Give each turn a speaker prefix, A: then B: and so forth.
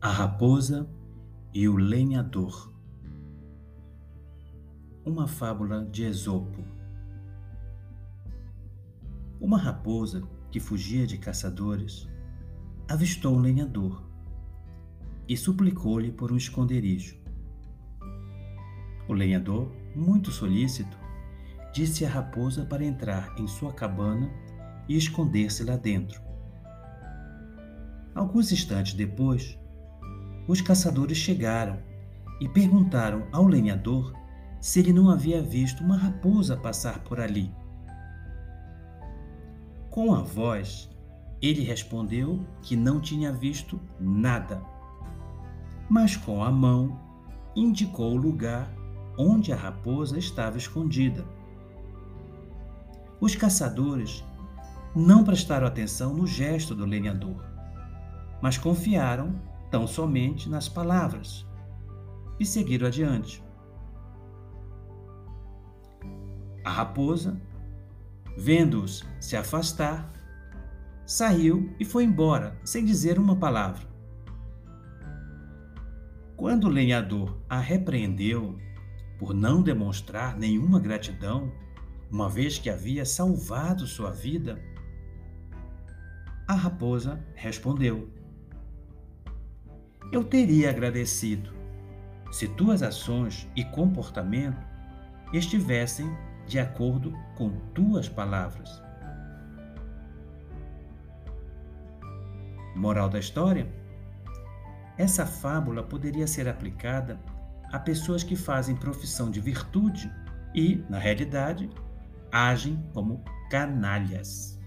A: A raposa e o lenhador. Uma fábula de Esopo. Uma raposa que fugia de caçadores avistou um lenhador e suplicou-lhe por um esconderijo. O lenhador, muito solícito, disse à raposa para entrar em sua cabana e esconder-se lá dentro. Alguns instantes depois, os caçadores chegaram e perguntaram ao lenhador se ele não havia visto uma raposa passar por ali. Com a voz, ele respondeu que não tinha visto nada, mas com a mão indicou o lugar onde a raposa estava escondida. Os caçadores não prestaram atenção no gesto do lenhador, mas confiaram tão somente nas palavras e seguiram adiante. A raposa, vendo-os se afastar, saiu e foi embora sem dizer uma palavra. Quando o lenhador a repreendeu por não demonstrar nenhuma gratidão, uma vez que havia salvado sua vida, a raposa respondeu: eu teria agradecido se tuas ações e comportamento estivessem de acordo com tuas palavras. Moral da história? Essa fábula poderia ser aplicada a pessoas que fazem profissão de virtude e, na realidade, agem como canalhas.